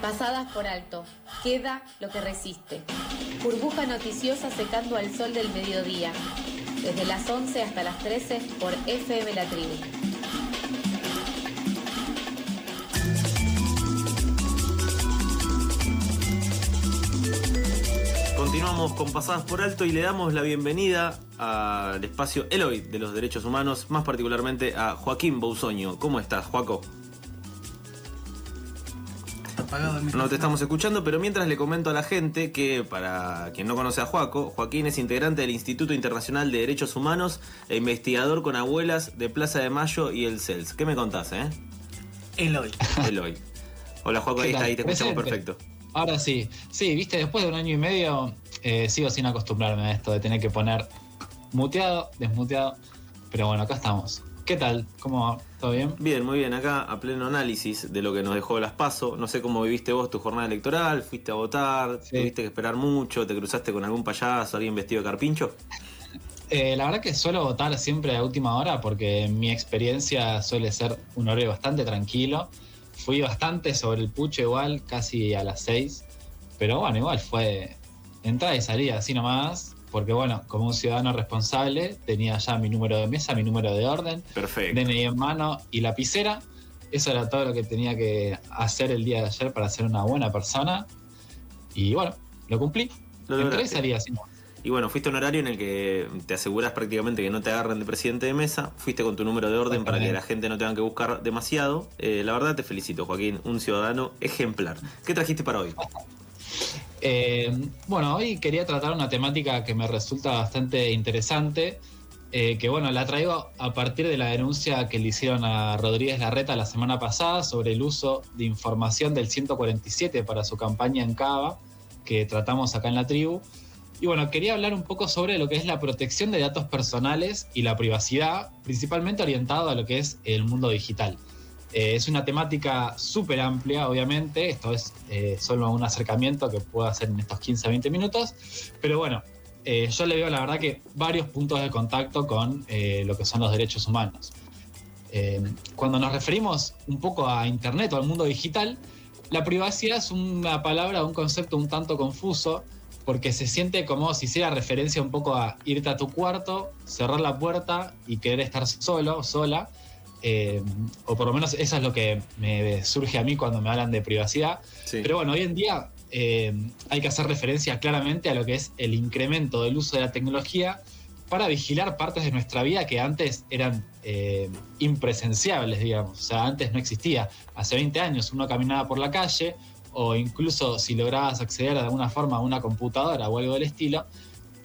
Pasadas por alto, queda lo que resiste. Burbuja noticiosa secando al sol del mediodía. Desde las 11 hasta las 13 por FM La Tribu. Continuamos con Pasadas por Alto y le damos la bienvenida al espacio Eloy de los Derechos Humanos, más particularmente a Joaquín Bousoño. ¿Cómo estás, Joaco? No te estamos escuchando, pero mientras le comento a la gente que, para quien no conoce a Joaco, Joaquín es integrante del Instituto Internacional de Derechos Humanos e investigador con abuelas de Plaza de Mayo y el CELS. ¿Qué me contás, eh? Eloy. Eloy. Hola, Joaco, ahí, está, ahí te escuchamos perfecto. Ahora sí. Sí, viste, después de un año y medio eh, sigo sin acostumbrarme a esto de tener que poner muteado, desmuteado. Pero bueno, acá estamos. ¿Qué tal? ¿Cómo va? ¿Todo bien? Bien, muy bien. Acá a pleno análisis de lo que nos dejó las PASO. No sé cómo viviste vos tu jornada electoral. ¿Fuiste a votar? ¿Tuviste que esperar mucho? ¿Te cruzaste con algún payaso, alguien vestido de carpincho? Eh, la verdad que suelo votar siempre a última hora porque mi experiencia suele ser un horario bastante tranquilo. Fui bastante sobre el pucho igual, casi a las 6. Pero bueno, igual fue entrada y salida, así nomás porque bueno, como un ciudadano responsable, tenía ya mi número de mesa, mi número de orden, Perfecto. DNI en mano y lapicera. Eso era todo lo que tenía que hacer el día de ayer para ser una buena persona. Y bueno, lo cumplí. Lo Entré y salí así. Y bueno, fuiste a un horario en el que te aseguras prácticamente que no te agarren de presidente de mesa. Fuiste con tu número de orden para que la gente no tenga que buscar demasiado. Eh, la verdad te felicito, Joaquín. Un ciudadano ejemplar. ¿Qué trajiste para hoy? Eh, bueno, hoy quería tratar una temática que me resulta bastante interesante, eh, que bueno, la traigo a partir de la denuncia que le hicieron a Rodríguez Larreta la semana pasada sobre el uso de información del 147 para su campaña en Cava, que tratamos acá en la tribu. Y bueno, quería hablar un poco sobre lo que es la protección de datos personales y la privacidad, principalmente orientado a lo que es el mundo digital. Eh, es una temática súper amplia, obviamente. Esto es eh, solo un acercamiento que puedo hacer en estos 15 a 20 minutos. Pero bueno, eh, yo le veo la verdad que varios puntos de contacto con lo que son los derechos humanos. cuando nos referimos un poco a Internet o al mundo digital, la privacidad es una palabra, un concepto un tanto confuso, porque se siente como si hiciera referencia un poco a irte a tu cuarto, cerrar la puerta y querer estar solo o sola eh, o por lo menos eso es lo que me surge a mí cuando me hablan de privacidad. Pero bueno, hoy en día eh, hay que hacer referencia claramente a lo que es el incremento del uso de la tecnología para vigilar partes de nuestra vida que antes eran eh, impresenciables, digamos. O sea, antes no existía. Hace 20 años uno caminaba por la calle o incluso si lograbas acceder de alguna forma a una computadora o algo del estilo,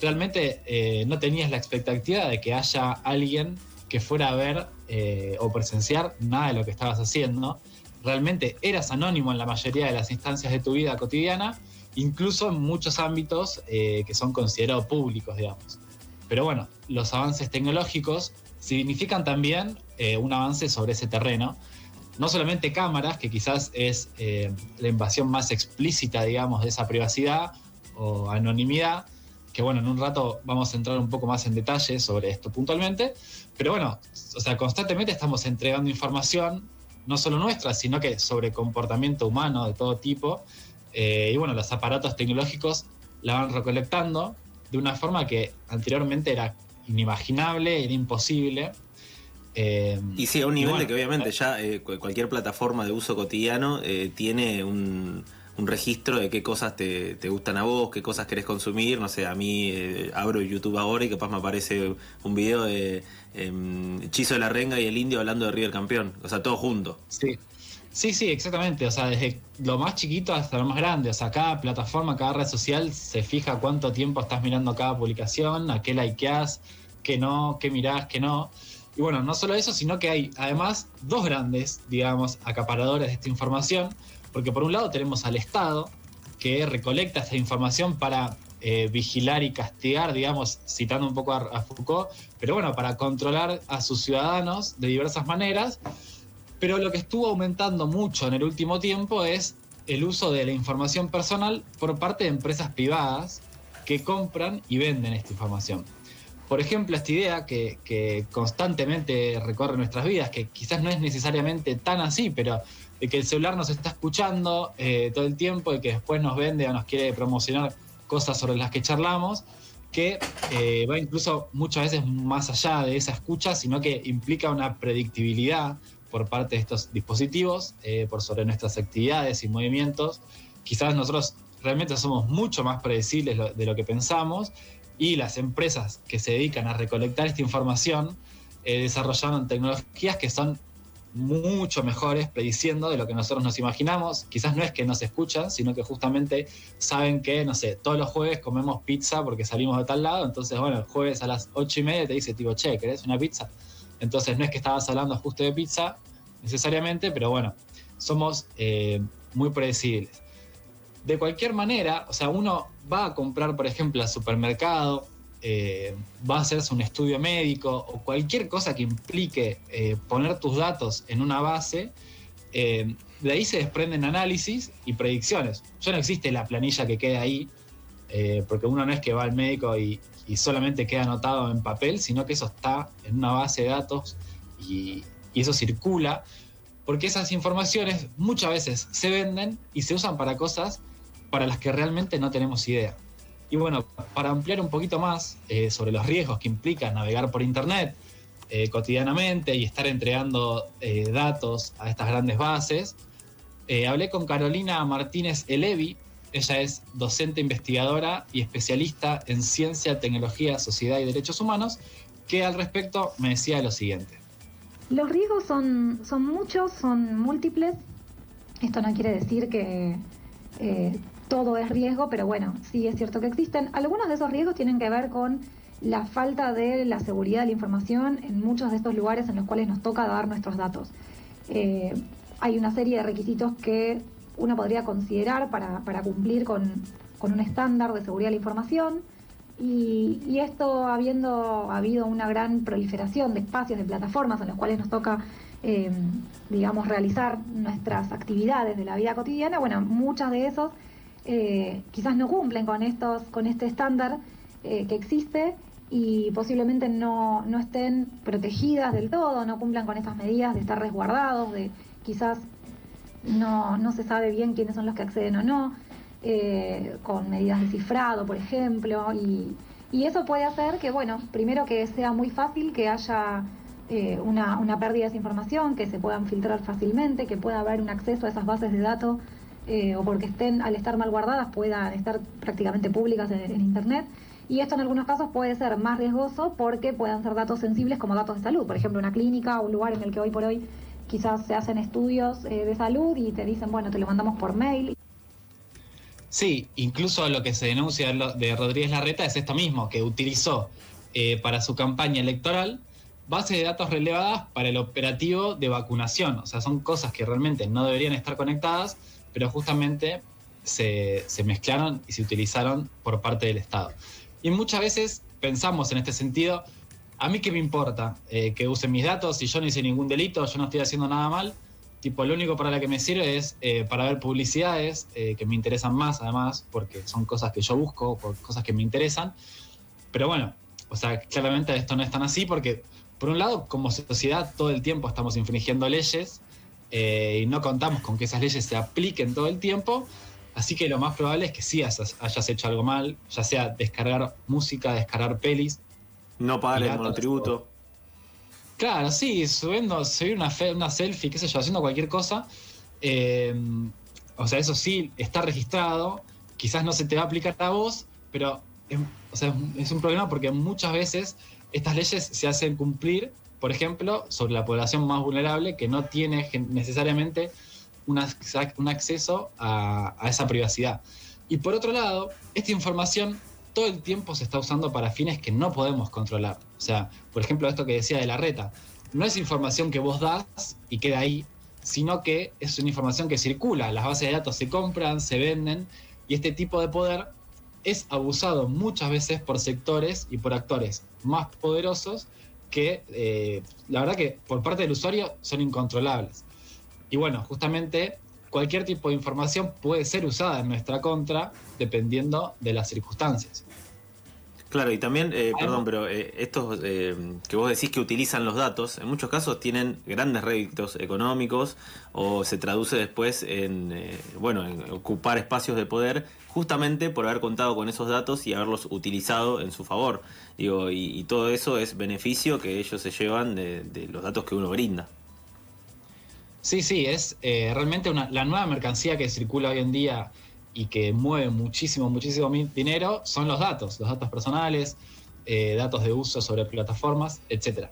realmente no tenías la expectativa de que haya alguien que fuera a ver eh, o presenciar nada de lo que estabas haciendo. Realmente eras anónimo en la mayoría de las instancias de tu vida cotidiana, incluso en muchos ámbitos eh, que son considerados públicos, digamos. Pero bueno, los avances tecnológicos significan también eh, un avance sobre ese terreno. No solamente cámaras, que quizás es la invasión más explícita, digamos, de esa privacidad o anonimidad, que bueno, en un rato vamos a entrar un poco más en detalle sobre esto puntualmente, pero bueno, o sea, constantemente estamos entregando información, no solo nuestra, sino que sobre comportamiento humano de todo tipo, eh, y bueno, los aparatos tecnológicos la van recolectando de una forma que anteriormente era inimaginable, era imposible. Eh, y sí, a un nivel de que obviamente ya eh, cualquier plataforma de uso cotidiano tiene un, un registro de qué cosas te, gustan a vos, qué cosas querés consumir. No sé, a mí eh, abro YouTube ahora y capaz me aparece un video de eh, Chizo de la Renga y el Indio hablando de River Campeón. O sea, todo junto. Sí. Sí, sí, exactamente. O sea, desde lo más chiquito hasta lo más grande. O sea, cada plataforma, cada red social se fija cuánto tiempo estás mirando cada publicación, a qué likeás, qué no, qué mirás, qué no. Y bueno, no solo eso, sino que hay además dos grandes, digamos, acaparadores de esta información porque por un lado tenemos al Estado, que recolecta esta información para eh, vigilar y castigar, digamos, citando un poco a, Foucault, pero bueno, para controlar a sus ciudadanos de diversas maneras. Pero lo que estuvo aumentando mucho en el último tiempo es el uso de la información personal por parte de empresas privadas que compran y venden esta información. Por ejemplo, esta idea que, que constantemente recorre nuestras vidas, que quizás no es necesariamente tan así, pero de que el celular nos está escuchando eh, todo el tiempo y que después nos vende o nos quiere promocionar cosas sobre las que charlamos, que eh, va incluso muchas veces más allá de esa escucha, sino que implica una predictibilidad por parte de estos dispositivos eh, por sobre nuestras actividades y movimientos. Quizás nosotros realmente somos mucho más predecibles de lo que pensamos y las empresas que se dedican a recolectar esta información desarrollaron tecnologías que son mucho mejores prediciendo de lo que nosotros nos imaginamos. Quizás no es que nos escuchan, sino que justamente saben que, no sé, todos los jueves comemos pizza porque salimos de tal lado. Entonces, bueno, el jueves a las ocho y media te dice, tipo, che, ¿querés una pizza? Entonces, no es que estabas hablando justo de pizza necesariamente, pero bueno, somos eh, muy predecibles. De cualquier manera, o sea, uno va a comprar, por ejemplo, al supermercado, eh, va a hacerse un estudio médico o cualquier cosa que implique eh, poner tus datos en una base, eh, de ahí se desprenden análisis y predicciones. Ya no existe la planilla que quede ahí, porque uno no es que va al médico y, solamente queda anotado en papel, sino que eso está en una base de datos y eso circula, porque esas informaciones muchas veces se venden y se usan para cosas para las que realmente no tenemos idea. Y bueno, para ampliar un poquito más eh, sobre los riesgos que implica navegar por Internet eh, cotidianamente y estar entregando eh, datos a estas grandes bases, hablé con Carolina Martínez Elevi. Ella es docente investigadora y especialista en ciencia, tecnología, sociedad y derechos humanos, que al respecto me decía lo siguiente. Los riesgos son, son muchos, son múltiples. Esto no quiere decir que todo es riesgo, pero bueno, sí es cierto que existen. Algunos de esos riesgos tienen que ver con la falta de la seguridad de la información en muchos de estos lugares en los cuales nos toca dar nuestros datos. Eh, hay una serie de requisitos que uno podría considerar para, cumplir con, un estándar de seguridad de la información. Y, esto habiendo habido una gran proliferación de espacios, de plataformas en los cuales nos toca, eh, digamos, realizar nuestras actividades de la vida cotidiana, bueno, muchas de esos eh, quizás no cumplen con, estos, con este estándar eh, que existe y posiblemente no, no, estén protegidas del todo, no cumplan con estas medidas de estar resguardados, de quizás no, no se sabe bien quiénes son los que acceden o no, eh, con medidas de cifrado, por ejemplo, y, y, eso puede hacer que, bueno, primero que sea muy fácil que haya una, una pérdida de esa información, que se puedan filtrar fácilmente, que pueda haber un acceso a esas bases de datos eh, o porque estén, al estar mal guardadas, puedan estar prácticamente públicas en, Internet. Y esto en algunos casos puede ser más riesgoso porque puedan ser datos sensibles como datos de salud. Por ejemplo, una clínica o un lugar en el que hoy por hoy quizás se hacen estudios eh, de salud y te dicen, bueno, te lo mandamos por mail. Sí, incluso lo que se denuncia de Rodríguez Larreta es esto mismo, que utilizó eh, para su campaña electoral bases de datos relevadas para el operativo de vacunación. O sea, son cosas que realmente no deberían estar conectadas pero justamente se, mezclaron y se utilizaron por parte del Estado. Y muchas veces pensamos en este sentido, a mí qué me importa eh, que usen mis datos si yo no hice ningún delito, yo no estoy haciendo nada mal. Tipo, lo único para lo que me sirve es eh, para ver publicidades eh, que me interesan más, además, porque son cosas que yo busco, cosas que me interesan. Pero bueno, o sea, claramente esto no es tan así porque, por un lado, como sociedad todo el tiempo estamos infringiendo leyes eh, y no contamos con que esas leyes se apliquen todo el tiempo. Así que lo más probable es que sí hayas, hecho algo mal, ya sea descargar música, descargar pelis. No pagar el monotributo. Claro, sí, subiendo, subir una, una selfie, qué sé yo, haciendo cualquier cosa. Eh, o sea, eso sí está registrado. Quizás no se te va a aplicar a vos, pero es un problema porque muchas veces estas leyes se hacen cumplir por ejemplo, sobre la población más vulnerable que no tiene necesariamente un acceso a, esa privacidad. Y por otro lado, esta información todo el tiempo se está usando para fines que no podemos controlar. O sea, por ejemplo, esto que decía de la reta, no es información que vos das y queda ahí, sino que es una información que circula. Las bases de datos se compran, se venden, y este tipo de poder es abusado muchas veces por sectores y por actores más poderosos que eh, la verdad que por parte del usuario son incontrolables. Y bueno, justamente cualquier tipo de información puede ser usada en nuestra contra dependiendo de las circunstancias. Claro, y también, eh, perdón, pero eh, estos eh, que vos decís que utilizan los datos, en muchos casos tienen grandes réditos económicos o se traduce después en, bueno, en ocupar espacios de poder justamente por haber contado con esos datos y haberlos utilizado en su favor. Digo, y, todo eso es beneficio que ellos se llevan de, los datos que uno brinda. Sí, sí, es realmente una, la nueva mercancía que circula hoy en día y que mueve muchísimo, muchísimo dinero son los datos, los datos personales, eh, datos de uso sobre plataformas, etc.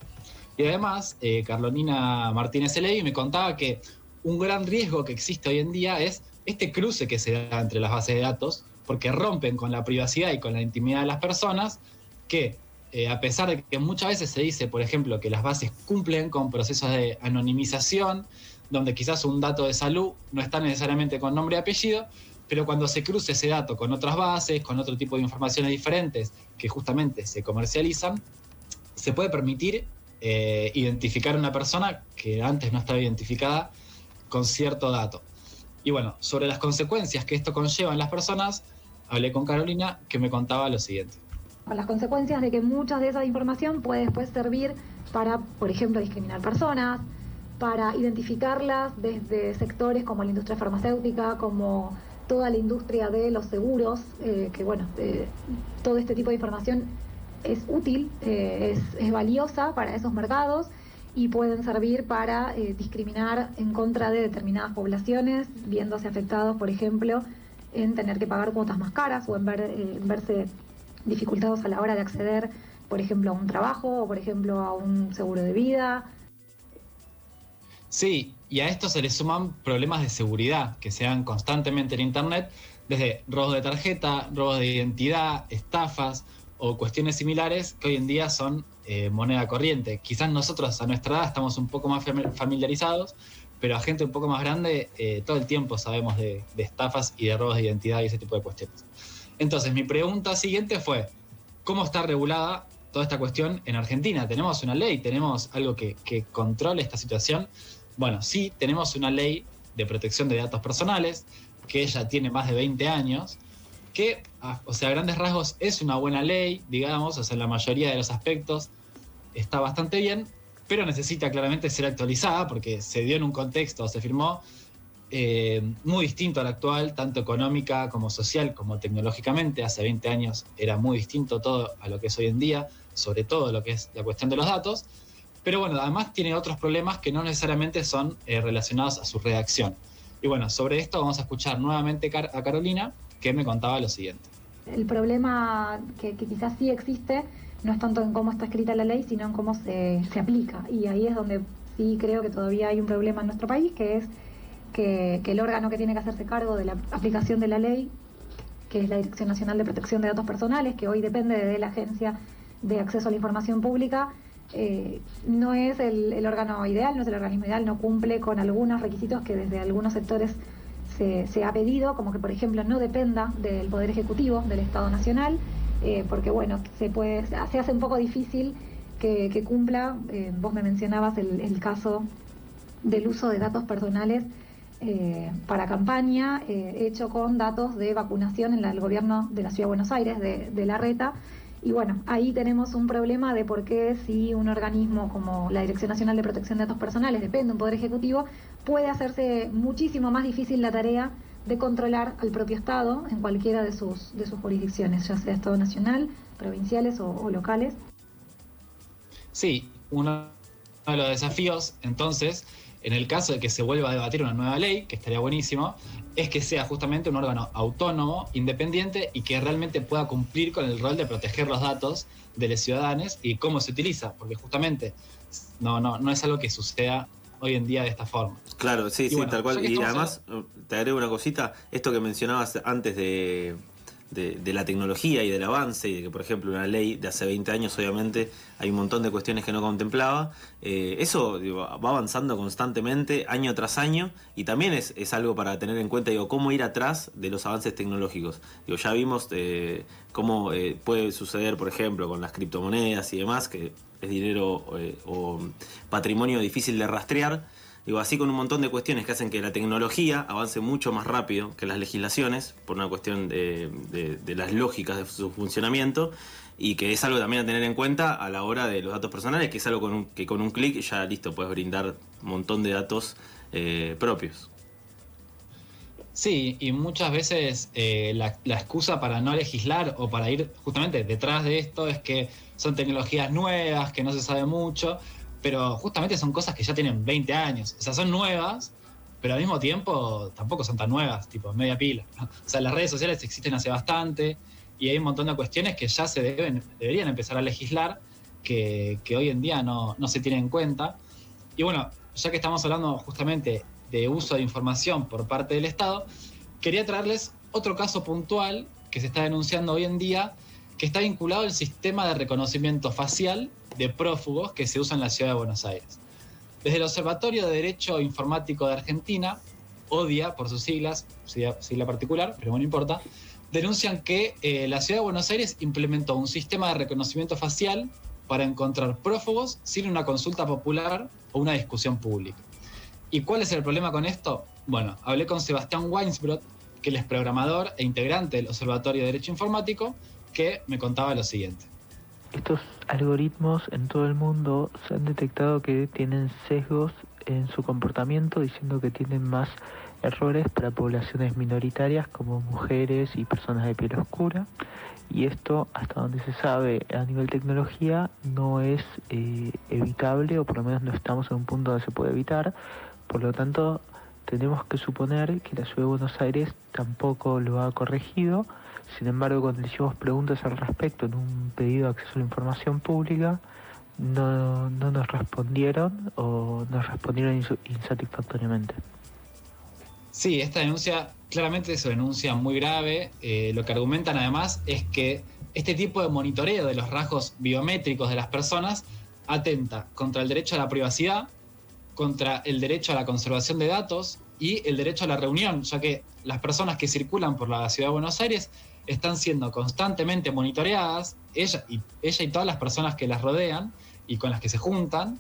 Y además, eh, Carolina Martínez Elevi me contaba que un gran riesgo que existe hoy en día es este cruce que se da entre las bases de datos, porque rompen con la privacidad y con la intimidad de las personas, que eh, a pesar de que muchas veces se dice, por ejemplo, que las bases cumplen con procesos de anonimización, donde quizás un dato de salud no está necesariamente con nombre y apellido, pero cuando se cruce ese dato con otras bases, con otro tipo de informaciones diferentes que justamente se comercializan, se puede permitir eh, identificar a una persona que antes no estaba identificada con cierto dato. Y bueno, sobre las consecuencias que esto conlleva en las personas, hablé con Carolina que me contaba lo siguiente. Las consecuencias de que mucha de esa información puede después servir para, por ejemplo, discriminar personas, para identificarlas desde sectores como la industria farmacéutica, como toda la industria de los seguros, eh, que bueno, eh, todo este tipo de información es útil, eh, es, valiosa para esos mercados y pueden servir para discriminar en contra de determinadas poblaciones, viéndose afectados, por ejemplo, en tener que pagar cuotas más caras o en, ver, en verse dificultados a la hora de acceder, por ejemplo, a un trabajo o, por ejemplo, a un seguro de vida. Sí, y a esto se le suman problemas de seguridad que se dan constantemente en Internet, desde robos de tarjeta, robos de identidad, estafas o cuestiones similares que hoy en día son eh, moneda corriente. Quizás nosotros a nuestra edad estamos un poco más familiarizados, pero a gente un poco más grande eh, todo el tiempo sabemos de, estafas y de robos de identidad y ese tipo de cuestiones. Entonces, mi pregunta siguiente fue, ¿cómo está regulada toda esta cuestión en Argentina? ¿Tenemos una ley? ¿Tenemos algo que, que controle esta situación? Bueno, sí, tenemos una ley de protección de datos personales, que ya tiene más de 20 años, que, o sea, a grandes rasgos es una buena ley, digamos, o sea, en la mayoría de los aspectos está bastante bien, pero necesita claramente ser actualizada porque se dio en un contexto, se firmó eh, muy distinto al actual, tanto económica como social como tecnológicamente. Hace 20 años era muy distinto todo a lo que es hoy en día, sobre todo lo que es la cuestión de los datos. Pero bueno, además tiene otros problemas que no necesariamente son eh, relacionados a su redacción. Y bueno, sobre esto vamos a escuchar nuevamente a Carolina, que me contaba lo siguiente. El problema que, quizás sí existe no es tanto en cómo está escrita la ley, sino en cómo se, aplica. Y ahí es donde sí creo que todavía hay un problema en nuestro país, que es que el órgano que tiene que hacerse cargo de la aplicación de la ley, que es la Dirección Nacional de Protección de Datos Personales, que hoy depende de la Agencia de Acceso a la Información Pública, eh, no es el, órgano ideal, no es el organismo ideal, no cumple con algunos requisitos que desde algunos sectores se, ha pedido, como que por ejemplo no dependa del Poder Ejecutivo, del Estado Nacional, eh, porque bueno, se, puede, se hace un poco difícil que, cumpla, eh, vos me mencionabas el, caso del uso de datos personales para campaña, hecho con datos de vacunación en el gobierno de la Ciudad de Buenos Aires, de, de la RETA, y bueno, ahí tenemos un problema de por qué si un organismo como la Dirección Nacional de Protección de Datos Personales depende de un poder ejecutivo, puede hacerse muchísimo más difícil la tarea de controlar al propio Estado en cualquiera de sus, de sus jurisdicciones, ya sea Estado nacional, provinciales o, locales. Sí, uno de los desafíos entonces en el caso de que se vuelva a debatir una nueva ley, que estaría buenísimo, es que sea justamente un órgano autónomo, independiente y que realmente pueda cumplir con el rol de proteger los datos de los ciudadanos y cómo se utiliza, porque justamente no, no, no es algo que suceda hoy en día de esta forma. Claro, sí, sí, tal cual. Y además, te agrego una cosita, esto que mencionabas antes de de, la tecnología y del avance, y de que, por ejemplo, una ley de hace 20 años, obviamente, hay un montón de cuestiones que no contemplaba. Eh, eso va avanzando constantemente, año tras año, y también es, algo para tener en cuenta, digo, cómo ir atrás de los avances tecnológicos. Digo, ya vimos eh, cómo eh, puede suceder, por ejemplo, con las criptomonedas y demás, que es dinero o patrimonio difícil de rastrear. Digo, así con un montón de cuestiones que hacen que la tecnología avance mucho más rápido que las legislaciones, por una cuestión de, las lógicas de su funcionamiento, y que es algo también a tener en cuenta a la hora de los datos personales, que es algo con que con un clic ya listo puedes brindar un montón de datos eh, propios. Sí, y muchas veces eh, la, excusa para no legislar o para ir justamente detrás de esto es que son tecnologías nuevas, que no se sabe mucho, pero justamente son cosas que ya tienen 20 años. O sea, son nuevas, pero al mismo tiempo tampoco son tan nuevas, tipo media pila. O sea, las redes sociales existen hace bastante y hay un montón de cuestiones que ya se deben, deberían empezar a legislar, que, hoy en día no, no se tienen en cuenta. Y bueno, ya que estamos hablando justamente de uso de información por parte del Estado, quería traerles otro caso puntual que se está denunciando hoy en día, que está vinculado al sistema de reconocimiento facial de prófugos que se usa en la ciudad de Buenos Aires. Desde el Observatorio de Derecho Informático de Argentina, ODIA por sus siglas, sigla particular, pero no importa, denuncian que eh, la ciudad de Buenos Aires implementó un sistema de reconocimiento facial para encontrar prófugos sin una consulta popular o una discusión pública. ¿Y cuál es el problema con esto? Bueno, hablé con Sebastián Weinsbrot, que él es programador e integrante del Observatorio de Derecho Informático, que me contaba lo siguiente. Estos algoritmos en todo el mundo se han detectado que tienen sesgos en su comportamiento, diciendo que tienen más errores para poblaciones minoritarias como mujeres y personas de piel oscura. Y esto, hasta donde se sabe a nivel tecnología, no es eh, evitable, o por lo menos no estamos en un punto donde se puede evitar. Por lo tanto, tenemos que suponer que la ciudad de Buenos Aires tampoco lo ha corregido sin embargo, cuando le hicimos preguntas al respecto en un pedido de acceso a la información pública, no, nos respondieron o nos respondieron insatisfactoriamente. Sí, esta denuncia claramente es una denuncia muy grave. Eh, lo que argumentan además es que este tipo de monitoreo de los rasgos biométricos de las personas atenta contra el derecho a la privacidad, contra el derecho a la conservación de datos y el derecho a la reunión, ya que las personas que circulan por la ciudad de Buenos Aires están siendo constantemente monitoreadas, ella y, ella y todas las personas que las rodean y con las que se juntan,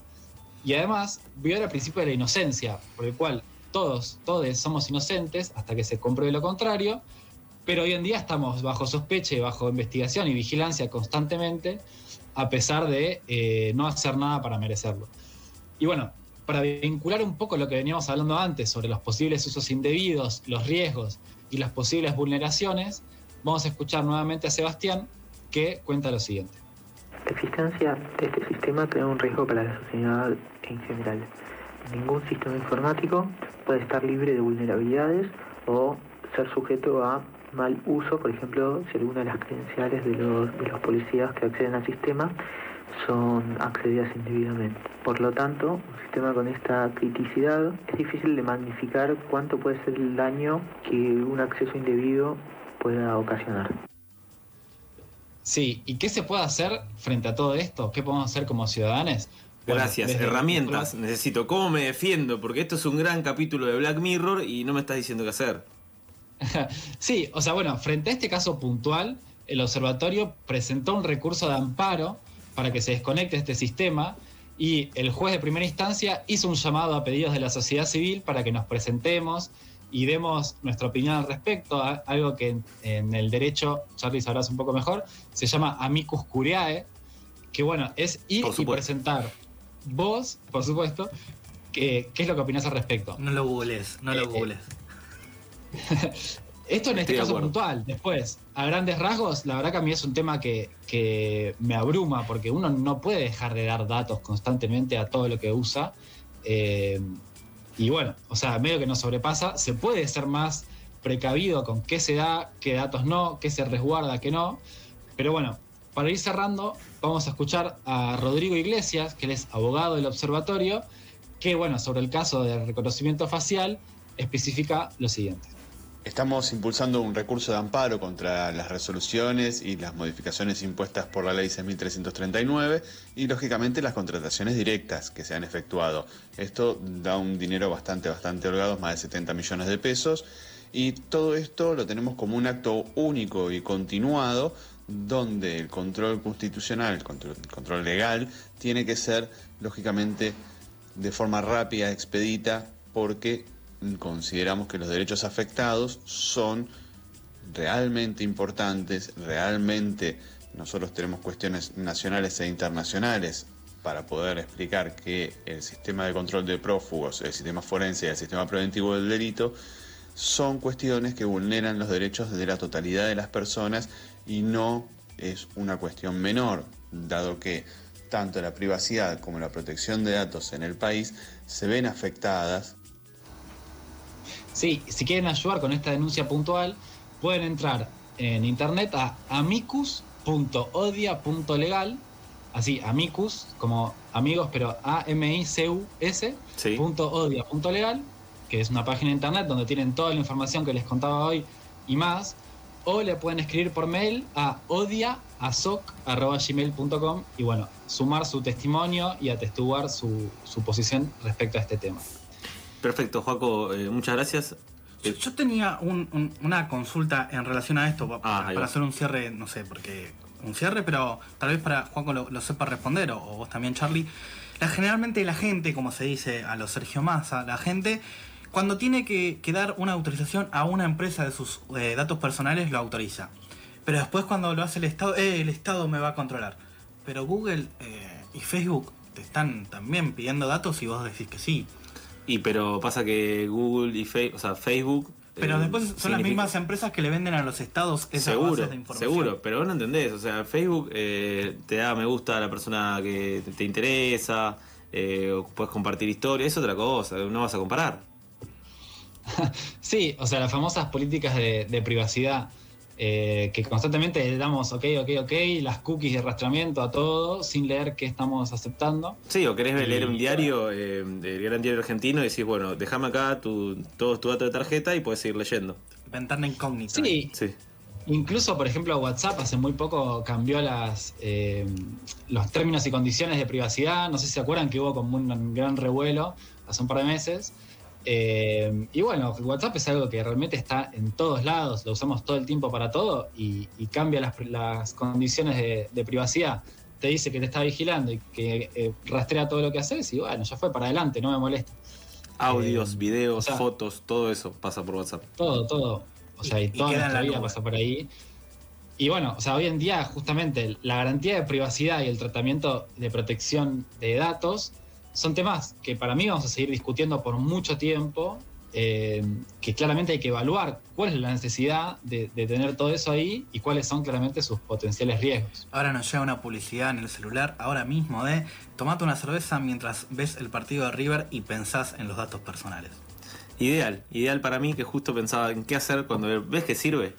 y además viola el principio de la inocencia, por el cual todos, todos somos inocentes hasta que se compruebe lo contrario, pero hoy en día estamos bajo sospecha y bajo investigación y vigilancia constantemente, a pesar de eh, no hacer nada para merecerlo. Y bueno, para vincular un poco lo que veníamos hablando antes sobre los posibles usos indebidos, los riesgos y las posibles vulneraciones, Vamos a escuchar nuevamente a Sebastián que cuenta lo siguiente. La existencia de este sistema crea un riesgo para la sociedad en general. Ningún sistema informático puede estar libre de vulnerabilidades o ser sujeto a mal uso, por ejemplo, si alguna de las credenciales de los, de los policías que acceden al sistema son accedidas indebidamente. Por lo tanto, un sistema con esta criticidad es difícil de magnificar cuánto puede ser el daño que un acceso indebido pueda ocasionar. Sí, ¿y qué se puede hacer frente a todo esto? ¿Qué podemos hacer como ciudadanos? Gracias, herramientas necesito. ¿Cómo me defiendo? Porque esto es un gran capítulo de Black Mirror y no me estás diciendo qué hacer. sí, o sea, bueno, frente a este caso puntual, el observatorio presentó un recurso de amparo para que se desconecte este sistema y el juez de primera instancia hizo un llamado a pedidos de la sociedad civil para que nos presentemos y demos nuestra opinión al respecto, algo que en, el derecho, Charlie sabrás un poco mejor, se llama amicus curiae, que bueno, es ir y presentar vos, por supuesto, qué es lo que opinás al respecto. No lo googles, no lo eh, googles. Esto en este caso puntual, después, a grandes rasgos, la verdad que a mí es un tema que, que, me abruma, porque uno no puede dejar de dar datos constantemente a todo lo que usa. Eh, y bueno, o sea, medio que nos sobrepasa, se puede ser más precavido con qué se da, qué datos no, qué se resguarda, qué no. Pero bueno, para ir cerrando, vamos a escuchar a Rodrigo Iglesias, que él es abogado del observatorio, que bueno, sobre el caso del reconocimiento facial, especifica lo siguiente. Estamos impulsando un recurso de amparo contra las resoluciones y las modificaciones impuestas por la Ley 6.339 y, lógicamente, las contrataciones directas que se han efectuado. Esto da un dinero bastante, bastante holgado, más de 70 millones de pesos, y todo esto lo tenemos como un acto único y continuado donde el control constitucional, el control, el control legal, tiene que ser, lógicamente, de forma rápida, expedita, porque consideramos que los derechos afectados son realmente importantes, realmente nosotros tenemos cuestiones nacionales e internacionales para poder explicar que el sistema de control de prófugos, el sistema forense y el sistema preventivo del delito son cuestiones que vulneran los derechos de la totalidad de las personas y no es una cuestión menor, dado que tanto la privacidad como la protección de datos en el país se ven afectadas. Sí, si quieren ayudar con esta denuncia puntual, pueden entrar en internet a amicus.odia.legal así, amicus, como amigos, pero A-M-I-C-U-S, punto odia, punto legal, que es una página de internet donde tienen toda la información que les contaba hoy y más, o le pueden escribir por mail a odiaasoc.gmail.com y bueno, sumar su testimonio y atestiguar su, su posición respecto a este tema. Perfecto, Joaco, eh, muchas gracias. Yo, tenía una consulta en relación a esto, ah, para hacer un cierre, no sé, porque un cierre, pero tal vez para Juanco lo, sepa responder, o, vos también, Charlie. La, generalmente la gente, como se dice a los Sergio Massa, la gente, cuando tiene que, dar una autorización a una empresa de sus eh, datos personales, lo autoriza. Pero después cuando lo hace el Estado, eh, el Estado me va a controlar. Pero Google eh, y Facebook te están también pidiendo datos y vos decís que sí. Y pero pasa que Google y Facebook, o sea, Facebook pero eh, después son las mismas empresas que le venden a los estados esas seguro, de información. Seguro, pero vos no entendés. O sea, Facebook eh, te da me gusta a la persona que te, interesa, eh, o puedes compartir historia, es otra cosa, no vas a comparar. sí, o sea, las famosas políticas de privacidad eh, que constantemente le damos ok, ok, ok, las cookies de arrastramiento a todo sin leer qué estamos aceptando. Sí, o querés leer un diario, eh, el gran diario argentino, y decís, bueno, déjame acá tu, todo tu dato de tarjeta y puedes seguir leyendo. Ventana incógnita. Sí. sí. Incluso, por ejemplo, WhatsApp hace muy poco cambió las, eh, los términos y condiciones de privacidad. No sé si se acuerdan que hubo como un gran revuelo hace un par de meses eh, y bueno, WhatsApp es algo que realmente está en todos lados, lo usamos todo el tiempo para todo y, cambia las, condiciones de, privacidad. Te dice que te está vigilando y que eh, rastrea todo lo que haces y bueno, ya fue para adelante, no me molesta. Audios, eh, videos, fotos, todo eso pasa por WhatsApp. Todo, todo. O sea, y, toda nuestra vida pasa por ahí. Y bueno, o sea, hoy en día justamente la garantía de privacidad y el tratamiento de protección de datos son temas que para mí vamos a seguir discutiendo por mucho tiempo, eh, que claramente hay que evaluar cuál es la necesidad de, tener todo eso ahí y cuáles son claramente sus potenciales riesgos. Ahora nos llega una publicidad en el celular ahora mismo de tomate una cerveza mientras ves el partido de River y pensás en los datos personales. Ideal, ideal para mí que justo pensaba en qué hacer cuando ves que sirve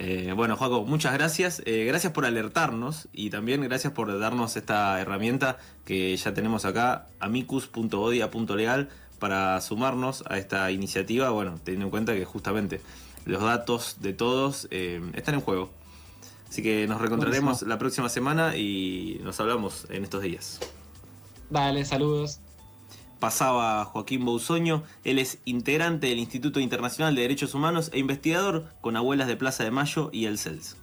eh, bueno, Juaco, muchas gracias. Eh, gracias por alertarnos y también gracias por darnos esta herramienta que ya tenemos acá, amicus.odia.legal, para sumarnos a esta iniciativa. Bueno, teniendo en cuenta que justamente los datos de todos eh, están en juego. Así que nos reencontraremos la próxima semana y nos hablamos en estos días. Dale, saludos pasaba Joaquín Bousoño. Él es integrante del Instituto Internacional de Derechos Humanos e investigador con Abuelas de Plaza de Mayo y el CELS.